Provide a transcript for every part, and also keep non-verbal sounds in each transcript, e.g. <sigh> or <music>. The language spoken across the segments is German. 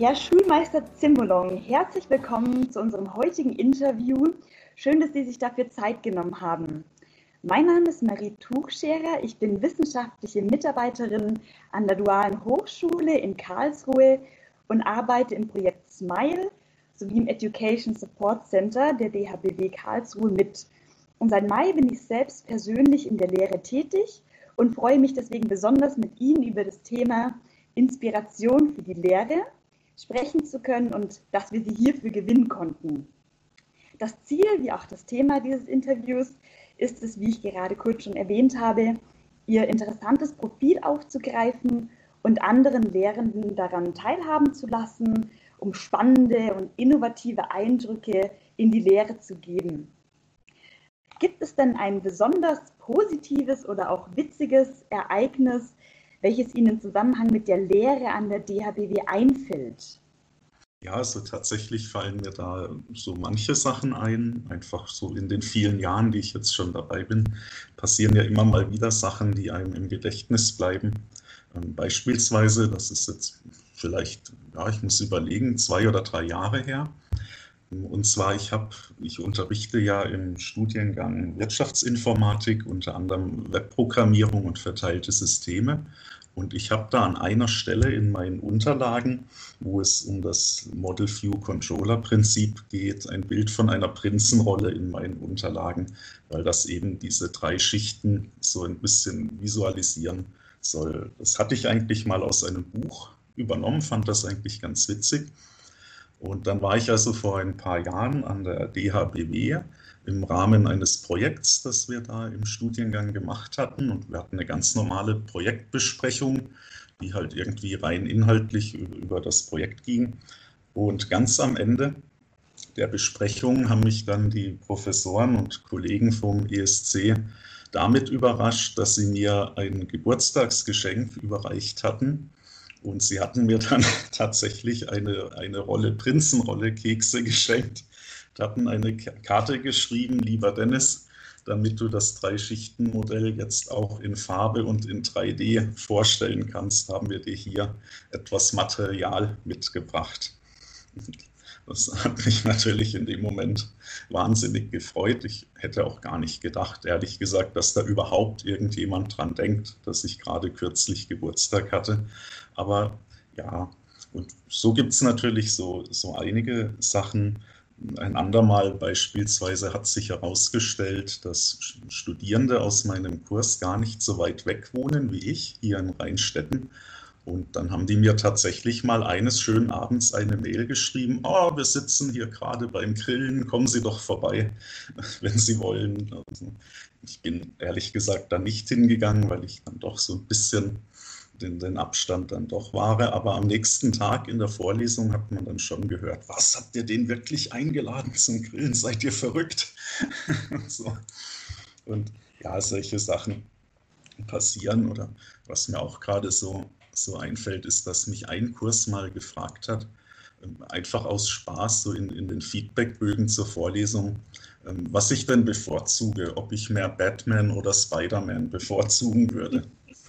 Herr Schulmeister Zimbolong, herzlich willkommen zu unserem heutigen Interview. Schön, dass Sie sich dafür Zeit genommen haben. Mein Name ist Marie Tuchscherer. Ich bin wissenschaftliche Mitarbeiterin an der Dualen Hochschule in Karlsruhe und arbeite im Projekt SMILE sowie im Education Support Center der DHBW Karlsruhe mit. Und seit Mai bin ich selbst persönlich in der Lehre tätig und freue mich deswegen besonders mit Ihnen über das Thema Inspiration für die Lehre sprechen zu können und dass wir Sie hierfür gewinnen konnten. Das Ziel, wie auch das Thema dieses Interviews, ist es, wie ich gerade kurz schon erwähnt habe, Ihr interessantes Profil aufzugreifen und anderen Lehrenden daran teilhaben zu lassen, um spannende und innovative Eindrücke in die Lehre zu geben. Gibt es denn ein besonders positives oder auch witziges Ereignis, welches Ihnen im Zusammenhang mit der Lehre an der DHBW einfällt? Ja, also tatsächlich fallen mir da so manche Sachen ein. Einfach so in den vielen Jahren, die ich jetzt schon dabei bin, passieren ja immer mal wieder Sachen, die einem im Gedächtnis bleiben. Ähm, beispielsweise, das ist jetzt vielleicht, ja, ich muss überlegen, zwei oder drei Jahre her. Und zwar, ich habe, ich unterrichte ja im Studiengang Wirtschaftsinformatik, unter anderem Webprogrammierung und verteilte Systeme. Und ich habe da an einer Stelle in meinen Unterlagen, wo es um das Model View Controller Prinzip geht, ein Bild von einer Prinzenrolle in meinen Unterlagen, weil das eben diese drei Schichten so ein bisschen visualisieren soll. Das hatte ich eigentlich mal aus einem Buch übernommen, fand das eigentlich ganz witzig. Und dann war ich also vor ein paar Jahren an der DHBW im Rahmen eines Projekts, das wir da im Studiengang gemacht hatten. Und wir hatten eine ganz normale Projektbesprechung, die halt irgendwie rein inhaltlich über das Projekt ging. Und ganz am Ende der Besprechung haben mich dann die Professoren und Kollegen vom ESC damit überrascht, dass sie mir ein Geburtstagsgeschenk überreicht hatten. Und sie hatten mir dann <laughs> tatsächlich eine, eine Rolle Prinzenrolle Kekse geschenkt hatten eine Karte geschrieben, lieber Dennis, damit du das Drei-Schichten-Modell jetzt auch in Farbe und in 3D vorstellen kannst, haben wir dir hier etwas Material mitgebracht. Das hat mich natürlich in dem Moment wahnsinnig gefreut. Ich hätte auch gar nicht gedacht, ehrlich gesagt, dass da überhaupt irgendjemand dran denkt, dass ich gerade kürzlich Geburtstag hatte. Aber ja, und so gibt es natürlich so, so einige Sachen, ein andermal beispielsweise hat sich herausgestellt, dass Studierende aus meinem Kurs gar nicht so weit weg wohnen wie ich, hier in Rheinstetten. Und dann haben die mir tatsächlich mal eines schönen Abends eine Mail geschrieben, oh, wir sitzen hier gerade beim Grillen, kommen Sie doch vorbei, <laughs> wenn Sie wollen. Also ich bin ehrlich gesagt da nicht hingegangen, weil ich dann doch so ein bisschen den, den Abstand dann doch wahre. Aber am nächsten Tag in der Vorlesung hat man dann schon gehört, was habt ihr den wirklich eingeladen zum Grillen? Seid ihr verrückt? und, <laughs> so. und ja, solche Sachen passieren. Oder was mir auch gerade so, so einfällt, ist, dass mich ein Kurs mal gefragt hat, ähm, einfach aus Spaß, so in, in den Feedbackbögen zur Vorlesung, ähm, was ich denn bevorzuge, ob ich mehr Batman oder Spider-Man bevorzugen würde.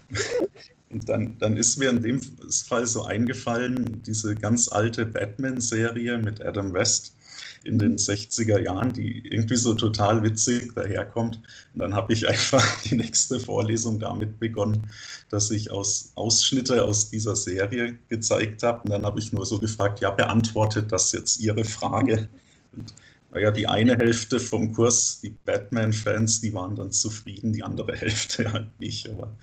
<laughs> Und dann, dann ist mir in dem Fall so eingefallen, diese ganz alte Batman-Serie mit Adam West in den 60er Jahren, die irgendwie so total witzig daherkommt. Und dann habe ich <laughs> einfach die nächste Vorlesung damit begonnen, dass ich aus Ausschnitte aus dieser Serie gezeigt habe. Und dann habe ich nur so gefragt, ja, beantwortet das jetzt Ihre Frage? <laughs> Und naja, die eine Hälfte vom Kurs, die Batman-Fans, die waren dann zufrieden, die andere Hälfte <laughs> halt nicht. Aber,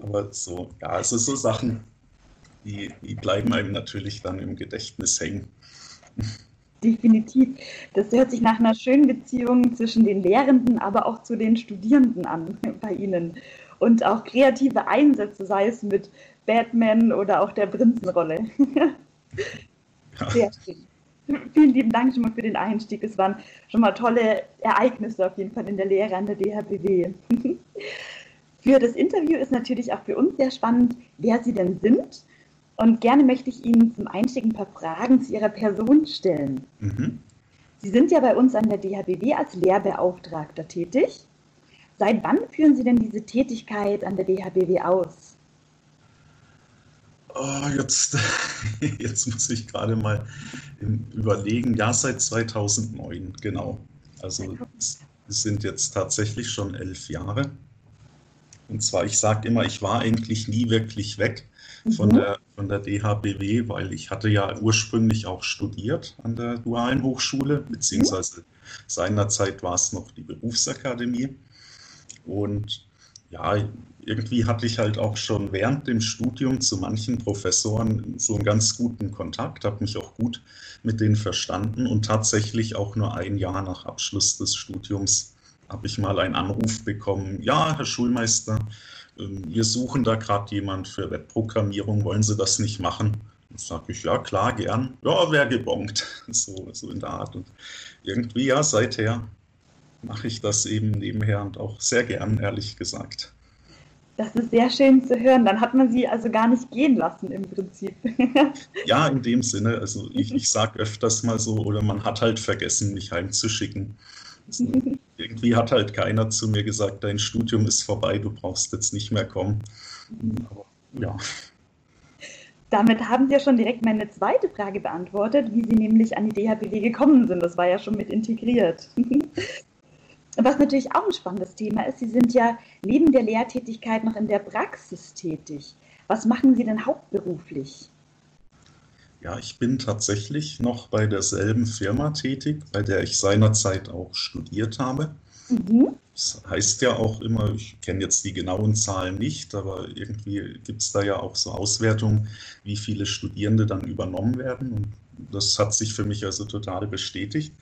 aber so, ja, also so Sachen, die, die bleiben einem natürlich dann im Gedächtnis hängen. Definitiv. Das hört sich nach einer schönen Beziehung zwischen den Lehrenden, aber auch zu den Studierenden an <laughs> bei Ihnen. Und auch kreative Einsätze, sei es mit Batman oder auch der Prinzenrolle. <laughs> Ja. Sehr schön. <laughs> Vielen lieben Dank schon mal für den Einstieg. Es waren schon mal tolle Ereignisse auf jeden Fall in der Lehre an der DHBW. <laughs> für das Interview ist natürlich auch für uns sehr spannend, wer Sie denn sind. Und gerne möchte ich Ihnen zum Einstieg ein paar Fragen zu Ihrer Person stellen. Mhm. Sie sind ja bei uns an der DHBW als Lehrbeauftragter tätig. Seit wann führen Sie denn diese Tätigkeit an der DHBW aus? Oh, jetzt, <laughs> jetzt muss ich gerade mal überlegen. Ja, seit 2009, genau. Also es sind jetzt tatsächlich schon elf Jahre. Und zwar, ich sage immer, ich war eigentlich nie wirklich weg von, mhm. der, von der DHBW, weil ich hatte ja ursprünglich auch studiert an der Dualen Hochschule, beziehungsweise seinerzeit war es noch die Berufsakademie. Und ja, irgendwie hatte ich halt auch schon während dem Studium zu manchen Professoren so einen ganz guten Kontakt, habe mich auch gut mit denen verstanden und tatsächlich auch nur ein Jahr nach Abschluss des Studiums habe ich mal einen Anruf bekommen, ja, Herr Schulmeister, ähm, wir suchen da gerade jemand für Webprogrammierung, wollen Sie das nicht machen? Dann sage ich, ja, klar, gern. Ja, wer gebongt. <laughs> So, so in der Art. Und irgendwie, ja, seither mache ich das eben nebenher und auch sehr gern, ehrlich gesagt. Das ist sehr schön zu hören. Dann hat man sie also gar nicht gehen lassen im Prinzip. <laughs> ja, in dem Sinne. Also ich, ich sage öfters mal so, oder man hat halt vergessen, mich heimzuschicken. Also, <laughs> irgendwie hat halt keiner zu mir gesagt, dein Studium ist vorbei, du brauchst jetzt nicht mehr kommen. Aber ja. Damit haben Sie ja schon direkt meine zweite Frage beantwortet, wie Sie nämlich an die DHBW gekommen sind. Das war ja schon mit integriert. <laughs> Was natürlich auch ein spannendes Thema ist, Sie sind ja neben der Lehrtätigkeit noch in der Praxis tätig. Was machen Sie denn hauptberuflich? Ja, ich bin tatsächlich noch bei derselben Firma tätig, bei der ich seinerzeit auch studiert habe. Mhm. Das heißt ja auch immer, ich kenne jetzt die genauen Zahlen nicht, aber irgendwie gibt es da ja auch so Auswertungen, wie viele Studierende dann übernommen werden. Und das hat sich für mich also total bestätigt.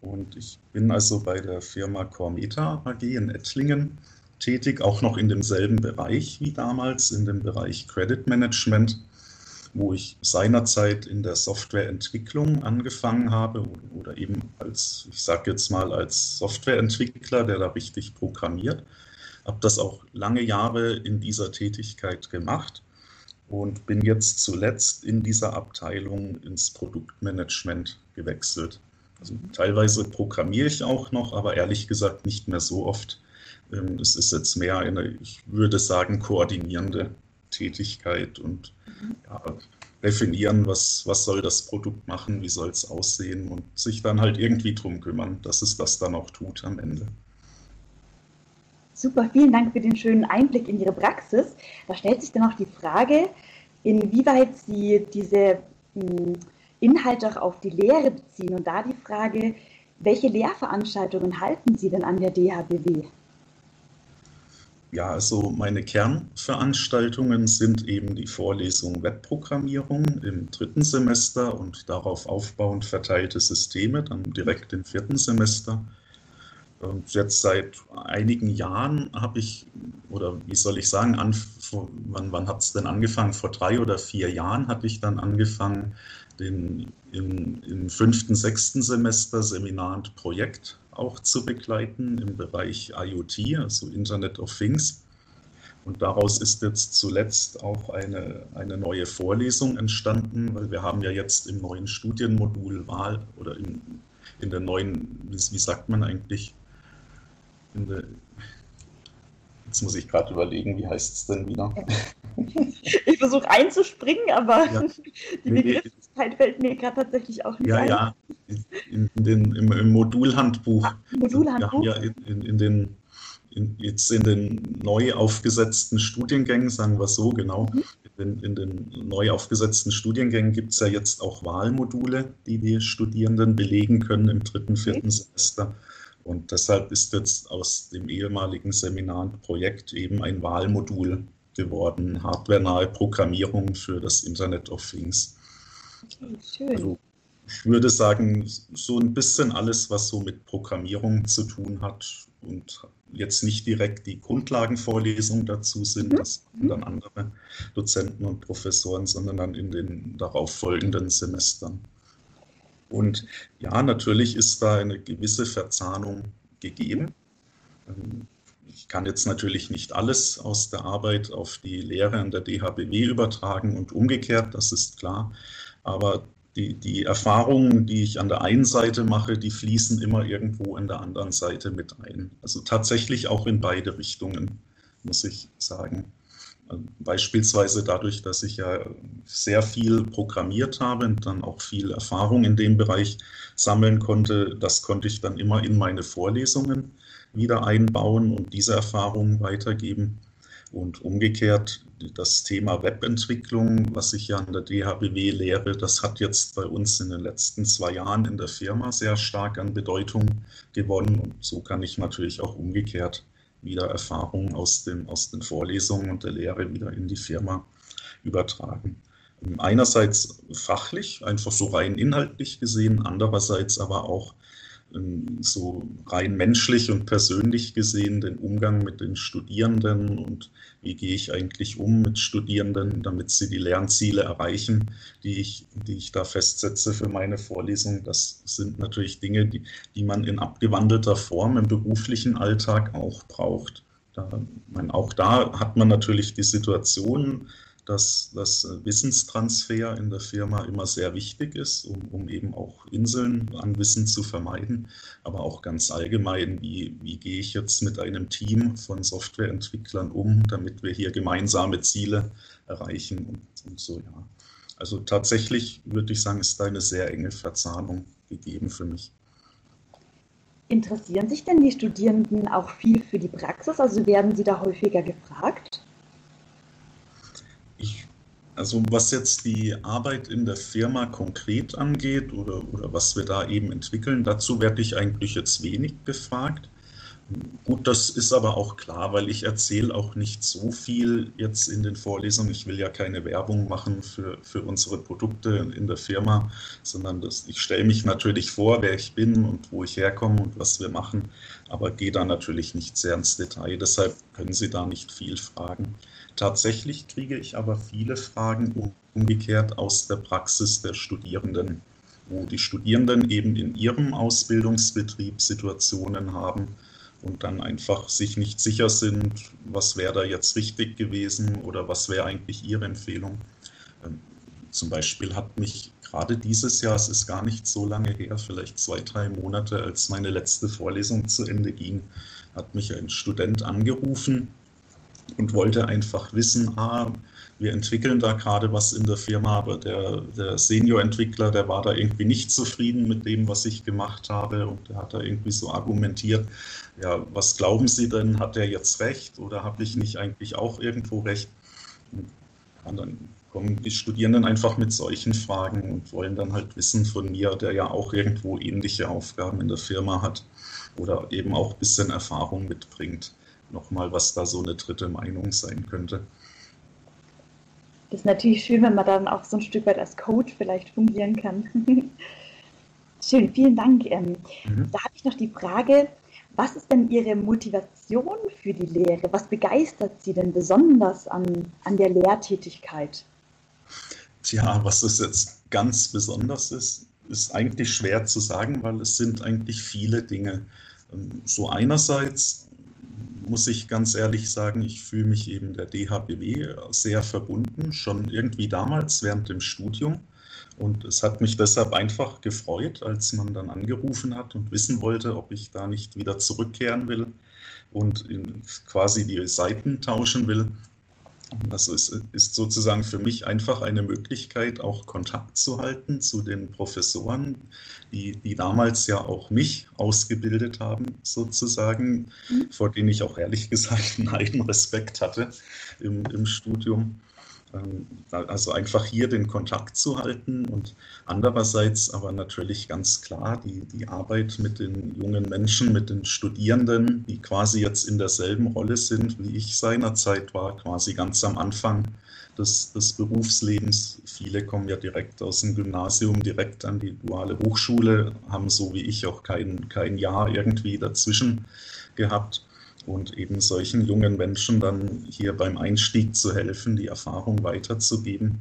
Und ich bin also bei der Firma Cormeta AG in Ettlingen tätig, auch noch in demselben Bereich wie damals, in dem Bereich Credit Management, wo ich seinerzeit in der Softwareentwicklung angefangen habe oder eben als, ich sage jetzt mal, als Softwareentwickler, der da richtig programmiert. Habe das auch lange Jahre in dieser Tätigkeit gemacht und bin jetzt zuletzt in dieser Abteilung ins Produktmanagement gewechselt. Also teilweise programmiere ich auch noch, aber ehrlich gesagt nicht mehr so oft. Ähm, es ist jetzt mehr eine, ich würde sagen, koordinierende Tätigkeit und ja, definieren, was, was soll das Produkt machen, wie soll es aussehen und sich dann halt irgendwie drum kümmern, dass es das dann auch tut am Ende. Super, vielen Dank für den schönen Einblick in Ihre Praxis. Da stellt sich dann auch die Frage, inwieweit Sie diese hm, Inhalte auch auf die Lehre beziehen. Und da die Frage, welche Lehrveranstaltungen halten Sie denn an der DHBW? Ja, also meine Kernveranstaltungen sind eben die Vorlesung Webprogrammierung im dritten Semester und darauf aufbauend verteilte Systeme dann direkt im vierten Semester. Und jetzt seit einigen Jahren habe ich, oder wie soll ich sagen, an, wann, wann hat es denn angefangen? Vor drei oder vier Jahren hatte ich dann angefangen, den, im, im fünften, sechsten Semester Seminar und Projekt auch zu begleiten im Bereich IoT, also Internet of Things. Und daraus ist jetzt zuletzt auch eine, eine neue Vorlesung entstanden, weil wir haben ja jetzt im neuen Studienmodul Wahl oder in, in der neuen, wie, wie sagt man eigentlich, in der, Jetzt muss ich gerade überlegen, wie heißt es denn wieder? Ich versuche einzuspringen, aber ja. <laughs> die Begrifflichkeit fällt mir gerade tatsächlich auch nicht ja, ein. Ja, in, in den, im, im Modulhandbuch. Ah, Modulhandbuch? Ja, in, in, den, in, jetzt in den neu aufgesetzten Studiengängen, sagen wir so genau, mhm. in, in, den neu aufgesetzten Studiengängen gibt es ja jetzt auch Wahlmodule, die die Studierenden belegen können im dritten, vierten okay. Semester. Und deshalb ist jetzt aus dem ehemaligen Seminar Projekt eben ein Wahlmodul geworden, hardwarenahe Programmierung für das Internet of Things. Okay, schön. Also ich würde sagen, so ein bisschen alles, was so mit Programmierung zu tun hat und jetzt nicht direkt die Grundlagenvorlesungen dazu sind, mhm. das sind dann andere Dozenten und Professoren, sondern dann in den darauf folgenden Semestern. Und ja, natürlich ist da eine gewisse Verzahnung gegeben. Kann jetzt natürlich nicht alles aus der Arbeit auf die Lehre an der DHBW übertragen und umgekehrt, das ist klar. Aber die, die Erfahrungen, die ich an der einen Seite mache, die fließen immer irgendwo an der anderen Seite mit ein. Also tatsächlich auch in beide Richtungen, muss ich sagen. Beispielsweise dadurch, dass ich ja sehr viel programmiert habe und dann auch viel Erfahrung in dem Bereich sammeln konnte, das konnte ich dann immer in meine Vorlesungen wieder einbauen und diese Erfahrungen weitergeben. Und umgekehrt das Thema Webentwicklung, was ich ja an der DHBW lehre, das hat jetzt bei uns in den letzten zwei Jahren in der Firma sehr stark an Bedeutung gewonnen. Und so kann ich natürlich auch umgekehrt wieder Erfahrungen aus den, aus den Vorlesungen und der Lehre wieder in die Firma übertragen. Einerseits fachlich, einfach so rein inhaltlich gesehen, andererseits aber auch so rein menschlich und persönlich gesehen den Umgang mit den Studierenden und wie gehe ich eigentlich um mit Studierenden, damit sie die Lernziele erreichen, die ich, die ich da festsetze für meine Vorlesung. Das sind natürlich Dinge, die, die man in abgewandelter Form im beruflichen Alltag auch braucht. Da, man, auch da hat man natürlich die Situation, dass das Wissenstransfer in der Firma immer sehr wichtig ist, um, um, eben auch Inseln an Wissen zu vermeiden, aber auch ganz allgemein, wie, wie gehe ich jetzt mit einem Team von Softwareentwicklern um, damit wir hier gemeinsame Ziele erreichen und, und so, ja. Also tatsächlich würde ich sagen, ist da eine sehr enge Verzahnung gegeben für mich. Interessieren sich denn die Studierenden auch viel für die Praxis? Also werden sie da häufiger gefragt? Also was jetzt die Arbeit in der Firma konkret angeht oder, oder was wir da eben entwickeln, dazu werde ich eigentlich jetzt wenig befragt. Gut, das ist aber auch klar, weil ich erzähle auch nicht so viel jetzt in den Vorlesungen. Ich will ja keine Werbung machen für, für unsere Produkte in der Firma, sondern das, ich stelle mich natürlich vor, wer ich bin und wo ich herkomme und was wir machen, aber gehe da natürlich nicht sehr ins Detail. Deshalb können Sie da nicht viel fragen. Tatsächlich kriege ich aber viele Fragen umgekehrt aus der Praxis der Studierenden, wo die Studierenden eben in ihrem Ausbildungsbetrieb Situationen haben und dann einfach sich nicht sicher sind, was wäre da jetzt richtig gewesen oder was wäre eigentlich ihre Empfehlung. Ähm, zum Beispiel hat mich gerade dieses Jahr, es ist gar nicht so lange her, vielleicht zwei, drei Monate, als meine letzte Vorlesung zu Ende ging, hat mich ein Student angerufen und wollte einfach wissen, ah, wir entwickeln da gerade was in der Firma, aber der, der Senior-Entwickler, der war da irgendwie nicht zufrieden mit dem, was ich gemacht habe und der hat da irgendwie so argumentiert, ja, was glauben Sie denn, hat er jetzt recht oder habe ich nicht eigentlich auch irgendwo recht? Und dann kommen die Studierenden einfach mit solchen Fragen und wollen dann halt wissen von mir, der ja auch irgendwo ähnliche Aufgaben in der Firma hat oder eben auch ein bisschen Erfahrung mitbringt nochmal, was da so eine dritte Meinung sein könnte. Das ist natürlich schön, wenn man dann auch so ein Stück weit als Coach vielleicht fungieren kann. <laughs> schön, vielen Dank. Ähm, mhm. Da habe ich noch die Frage, was ist denn Ihre Motivation für die Lehre? Was begeistert Sie denn besonders an, an der Lehrtätigkeit? Tja, was das jetzt ganz besonders ist, ist eigentlich schwer zu sagen, weil es sind eigentlich viele Dinge. Ähm, so einerseits muss ich ganz ehrlich sagen, ich fühle mich eben der DHBW sehr verbunden, schon irgendwie damals während dem Studium. Und es hat mich deshalb einfach gefreut, als man dann angerufen hat und wissen wollte, ob ich da nicht wieder zurückkehren will und quasi die Seiten tauschen will. Das ist, ist, sozusagen für mich einfach eine Möglichkeit, auch Kontakt zu halten zu den Professoren, die, die damals ja auch mich ausgebildet haben, sozusagen, mhm. vor denen ich auch ehrlich <laughs> gesagt einen Respekt hatte im, im Studium. Ähm, also einfach hier den Kontakt zu halten und andererseits aber natürlich ganz klar die, die Arbeit mit den jungen Menschen, mit den Studierenden, die quasi jetzt in derselben Rolle sind, wie ich seinerzeit war, quasi ganz am Anfang des, des Berufslebens. Viele kommen ja direkt aus dem Gymnasium, direkt an die duale Hochschule, haben so wie ich auch kein, kein Jahr irgendwie dazwischen gehabt und eben solchen jungen Menschen dann hier beim Einstieg zu helfen, die Erfahrung weiterzugeben.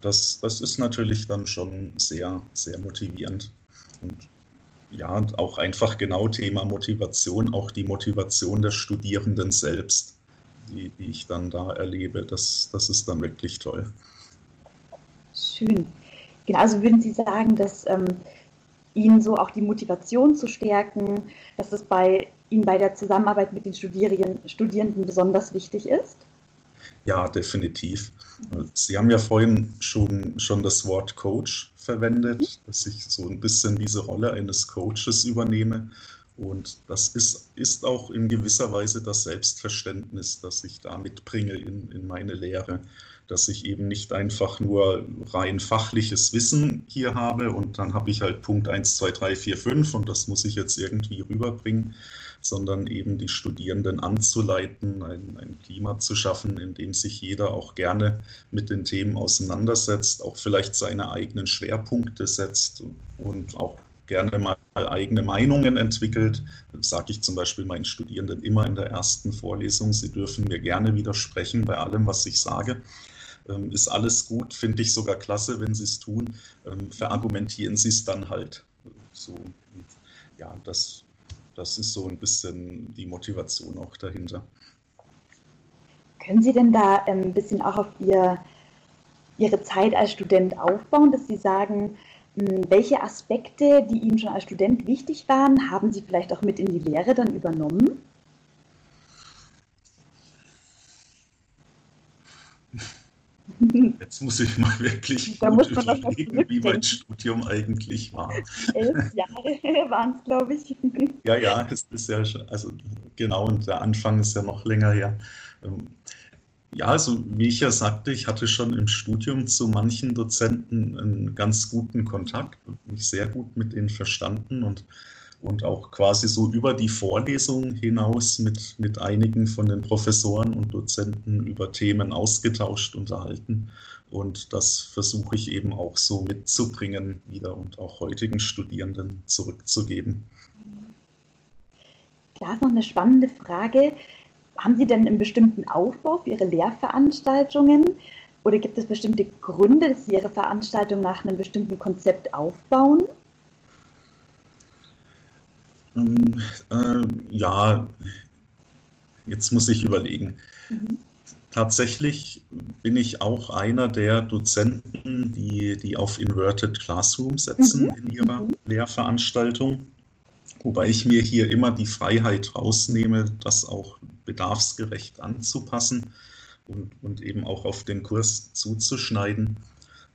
Das, das ist natürlich dann schon sehr, sehr motivierend. Und ja, auch einfach genau Thema Motivation, auch die Motivation der Studierenden selbst, die, die ich dann da erlebe, das, das ist dann wirklich toll. Schön. Genau, also würden Sie sagen, dass ähm, Ihnen so auch die Motivation zu stärken, dass es bei Ihnen bei der Zusammenarbeit mit den Studierenden besonders wichtig ist? Ja, definitiv. Sie haben ja vorhin schon, schon das Wort Coach verwendet, dass ich so ein bisschen diese Rolle eines Coaches übernehme. Und das ist, ist auch in gewisser Weise das Selbstverständnis, das ich da mitbringe in, in meine Lehre, dass ich eben nicht einfach nur rein fachliches Wissen hier habe und dann habe ich halt Punkt 1, 2, 3, 4, 5 und das muss ich jetzt irgendwie rüberbringen, sondern eben die Studierenden anzuleiten, ein, ein Klima zu schaffen, in dem sich jeder auch gerne mit den Themen auseinandersetzt, auch vielleicht seine eigenen Schwerpunkte setzt und auch gerne mal eigene Meinungen entwickelt. Sage ich zum Beispiel meinen Studierenden immer in der ersten Vorlesung. Sie dürfen mir gerne widersprechen bei allem, was ich sage. Ähm, ist alles gut, finde ich sogar klasse, wenn Sie es tun. Ähm, verargumentieren Sie es dann halt. So, ja, das das ist so ein bisschen die Motivation auch dahinter. Können Sie denn da ähm, ein bisschen auch auf Ihr, Ihre Zeit als Student aufbauen, dass Sie sagen, hm, welche Aspekte, die Ihnen schon als Student wichtig waren, haben Sie vielleicht auch mit in die Lehre dann übernommen? Jetzt muss ich mal wirklich da gut überlegen, wie mein Studium eigentlich war. Elf Jahre <laughs> waren es, glaube ich. Ja, ja, es ist ja schon, also genau, und der Anfang ist ja noch länger her. Ähm, ja, also wie ich ja sagte, ich hatte schon im Studium zu manchen Dozenten einen ganz guten Kontakt, mich sehr gut mit ihnen verstanden und und auch quasi so über die Vorlesung hinaus mit, mit einigen von den Professoren und Dozenten über Themen ausgetauscht, unterhalten. Und das versuche ich eben auch so mitzubringen wieder und auch heutigen Studierenden zurückzugeben. Da ist noch eine spannende Frage. Haben Sie denn einen bestimmten Aufbau für Ihre Lehrveranstaltungen? Oder gibt es bestimmte Gründe, dass Sie Ihre Veranstaltung nach einem bestimmten Konzept aufbauen? Ähm, äh, ja, jetzt muss ich überlegen. Mhm. Tatsächlich bin ich auch einer der Dozenten, die, die auf Inverted Classroom setzen mhm. in ihrer mhm. Lehrveranstaltung. Wobei ich mir hier immer die Freiheit rausnehme, das auch bedarfsgerecht anzupassen und, und eben auch auf den Kurs zuzuschneiden.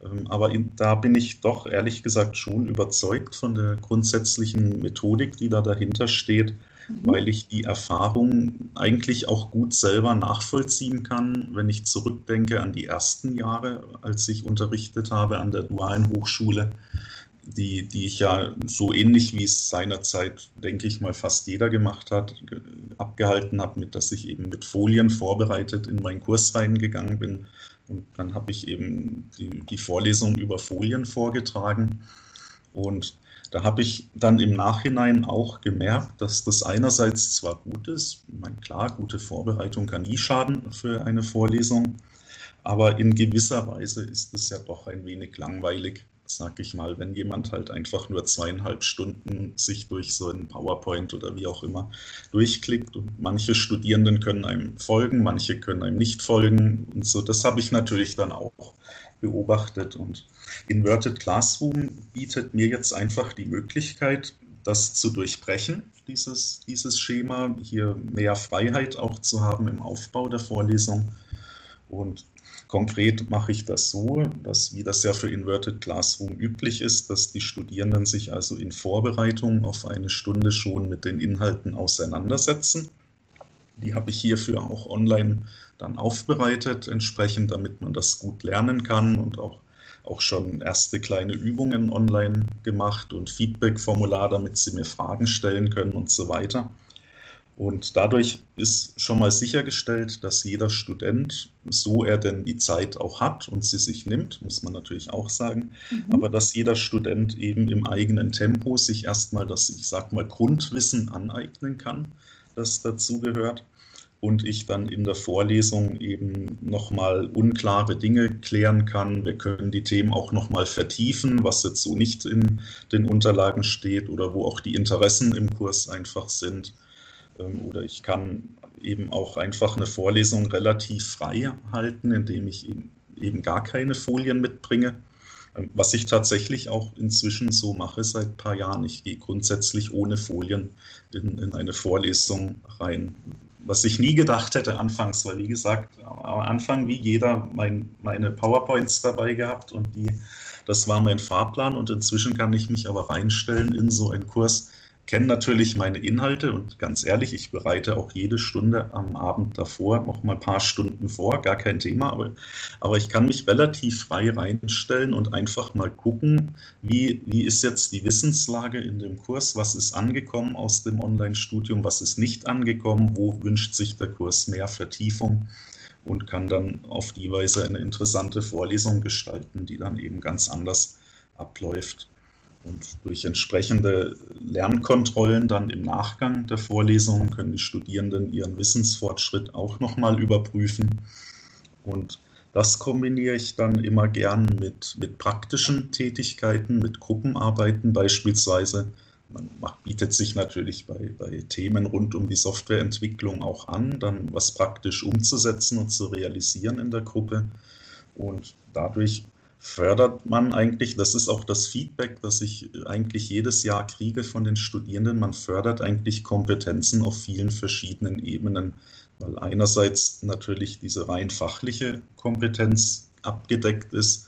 Ähm, aber da bin ich doch ehrlich gesagt schon überzeugt von der grundsätzlichen Methodik, die da dahinter steht, mhm. weil ich die Erfahrung eigentlich auch gut selber nachvollziehen kann, wenn ich zurückdenke an die ersten Jahre, als ich unterrichtet habe an der dualen Hochschule, die, die ich ja so ähnlich wie es seinerzeit, denke ich mal, fast jeder gemacht hat, abgehalten habe, mit dass ich eben mit Folien vorbereitet in meinen Kurs reingegangen bin und dann habe ich eben die, die Vorlesung über Folien vorgetragen. Und da habe ich dann im Nachhinein auch gemerkt, dass das einerseits zwar gut ist, ich meine, klar, gute Vorbereitung kann nie schaden für eine Vorlesung, aber in gewisser Weise ist es ja doch ein wenig langweilig sag ich mal, wenn jemand halt einfach nur zweieinhalb Stunden sich durch so ein PowerPoint oder wie auch immer durchklickt und manche Studierenden können einem folgen, manche können einem nicht folgen und so, das habe ich natürlich dann auch beobachtet und Inverted Classroom bietet mir jetzt einfach die Möglichkeit, das zu durchbrechen, dieses, dieses Schema, hier mehr Freiheit auch zu haben im Aufbau der Vorlesung. Und Konkret mache ich das so, dass, wie das ja für Inverted Classroom üblich ist, dass die Studierenden sich also in Vorbereitung auf eine Stunde schon mit den Inhalten auseinandersetzen. Die habe ich hierfür auch online dann aufbereitet, entsprechend, damit man das gut lernen kann und auch, auch schon erste kleine Übungen online gemacht und Feedback-Formular, damit sie mir Fragen stellen können und so weiter. Und dadurch ist schon mal sichergestellt, dass jeder Student, so er denn die Zeit auch hat und sie sich nimmt, muss man natürlich auch sagen, mhm. aber dass jeder Student eben im eigenen Tempo sich erstmal das, ich sag mal, Grundwissen aneignen kann, das dazugehört. Und ich dann in der Vorlesung eben nochmal unklare Dinge klären kann. Wir können die Themen auch nochmal vertiefen, was jetzt so nicht in den Unterlagen steht oder wo auch die Interessen im Kurs einfach sind oder ich kann eben auch einfach eine Vorlesung relativ frei halten, indem ich eben gar keine Folien mitbringe. Ähm, was ich tatsächlich auch inzwischen so mache seit ein paar Jahren. Ich gehe grundsätzlich ohne Folien in, in eine Vorlesung rein. was ich nie gedacht hätte anfangs, weil wie gesagt, am Anfang wie jeder mein, meine PowerPoints dabei gehabt und die, das war mein Fahrplan und inzwischen kann ich mich aber reinstellen in so einen Kurs, kenne natürlich meine Inhalte und ganz ehrlich, ich bereite auch jede Stunde am Abend davor noch mal ein paar Stunden vor, gar kein Thema, aber, aber ich kann mich relativ frei reinstellen und einfach mal gucken, wie, wie ist jetzt die Wissenslage in dem Kurs, was ist angekommen aus dem Online-Studium, was ist nicht angekommen, wo wünscht sich der Kurs mehr Vertiefung und kann dann auf die Weise eine interessante Vorlesung gestalten, die dann eben ganz anders abläuft. Und durch entsprechende Lernkontrollen dann im Nachgang der Vorlesung können die Studierenden ihren Wissensfortschritt auch nochmal überprüfen. Und das kombiniere ich dann immer gern mit, mit praktischen Tätigkeiten, mit Gruppenarbeiten beispielsweise. Man macht, bietet sich natürlich bei, bei Themen rund um die Softwareentwicklung auch an, dann was praktisch umzusetzen und zu realisieren in der Gruppe. Und dadurch fördert man eigentlich, das ist auch das Feedback, das ich eigentlich jedes Jahr kriege von den Studierenden, man fördert eigentlich Kompetenzen auf vielen verschiedenen Ebenen, weil einerseits natürlich diese rein fachliche Kompetenz abgedeckt ist,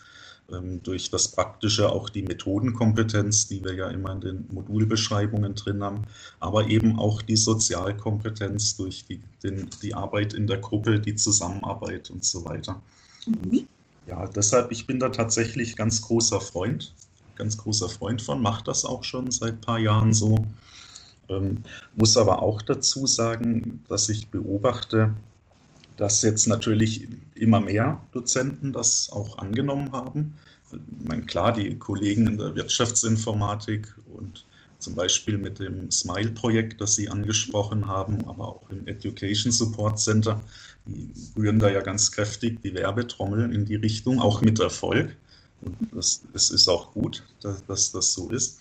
ähm, durch das Praktische auch die Methodenkompetenz, die wir ja immer in den Modulbeschreibungen drin haben, aber eben auch die Sozialkompetenz durch die, den, die Arbeit in der Gruppe, die Zusammenarbeit und so weiter. Mhm ja, deshalb, ich bin da tatsächlich ganz großer Freund, ganz großer Freund von, mache das auch schon seit ein paar Jahren so. Ähm, muss aber auch dazu sagen, dass ich beobachte, dass jetzt natürlich immer mehr Dozenten das auch angenommen haben. Ich meine, klar, die Kollegen in der Wirtschaftsinformatik und zum Beispiel mit dem Smile-Projekt, das Sie angesprochen haben, aber auch im Education Support Center, die rühren da ja ganz kräftig die Werbetrommel in die Richtung, auch mit Erfolg. Und das, das ist auch gut, dass, dass das so ist.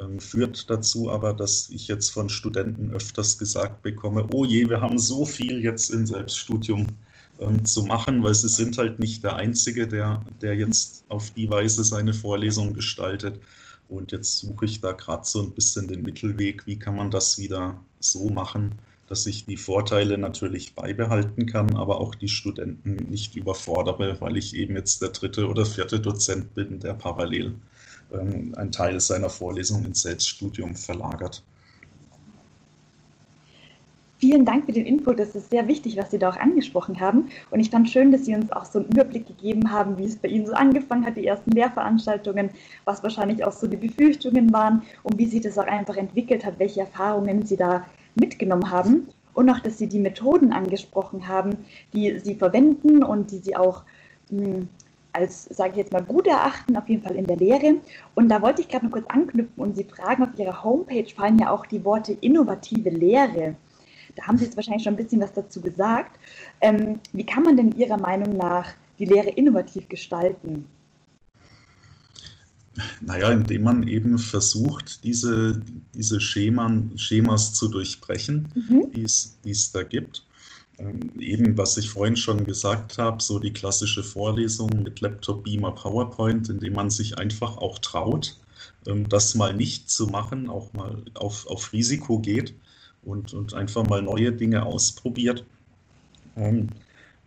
Ähm, führt dazu aber, dass ich jetzt von Studenten öfters gesagt bekomme, oh je, wir haben so viel jetzt im Selbststudium ähm, zu machen, weil sie sind halt nicht der Einzige, der, der jetzt auf die Weise seine Vorlesung gestaltet. Und jetzt suche ich da gerade so ein bisschen den Mittelweg, wie kann man das wieder so machen, dass ich die Vorteile natürlich beibehalten kann, aber auch die Studenten nicht überfordere, weil ich eben jetzt der dritte oder vierte Dozent bin, der parallel ähm, einen Teil seiner Vorlesung ins Selbststudium verlagert. Vielen Dank für den Input. Das ist sehr wichtig, was Sie da auch angesprochen haben. Und ich fand schön, dass Sie uns auch so einen Überblick gegeben haben, wie es bei Ihnen so angefangen hat, die ersten Lehrveranstaltungen, was wahrscheinlich auch so die Befürchtungen waren und wie sich das auch einfach entwickelt hat, welche Erfahrungen Sie da mitgenommen haben. Und auch, dass Sie die Methoden angesprochen haben, die Sie verwenden und die Sie auch mh, hm, als, sage ich jetzt mal, gut erachten, auf jeden Fall in der Lehre. Und da wollte ich gerade noch kurz anknüpfen und Sie fragen, auf Ihrer Homepage fallen ja auch die Worte innovative Lehre. Da haben Sie jetzt wahrscheinlich schon ein bisschen was dazu gesagt. Ähm, wie kann man denn Ihrer Meinung nach die Lehre innovativ gestalten? Naja, indem man eben versucht, diese, diese Scheman, Schemas zu durchbrechen, mhm. die es da gibt. Ähm, eben, was ich vorhin schon gesagt habe, so die klassische Vorlesung mit Laptop, Beamer, PowerPoint, indem man sich einfach auch traut, ähm, das mal nicht zu machen, auch mal auf, auf Risiko geht und, und einfach mal neue Dinge ausprobiert. Ähm,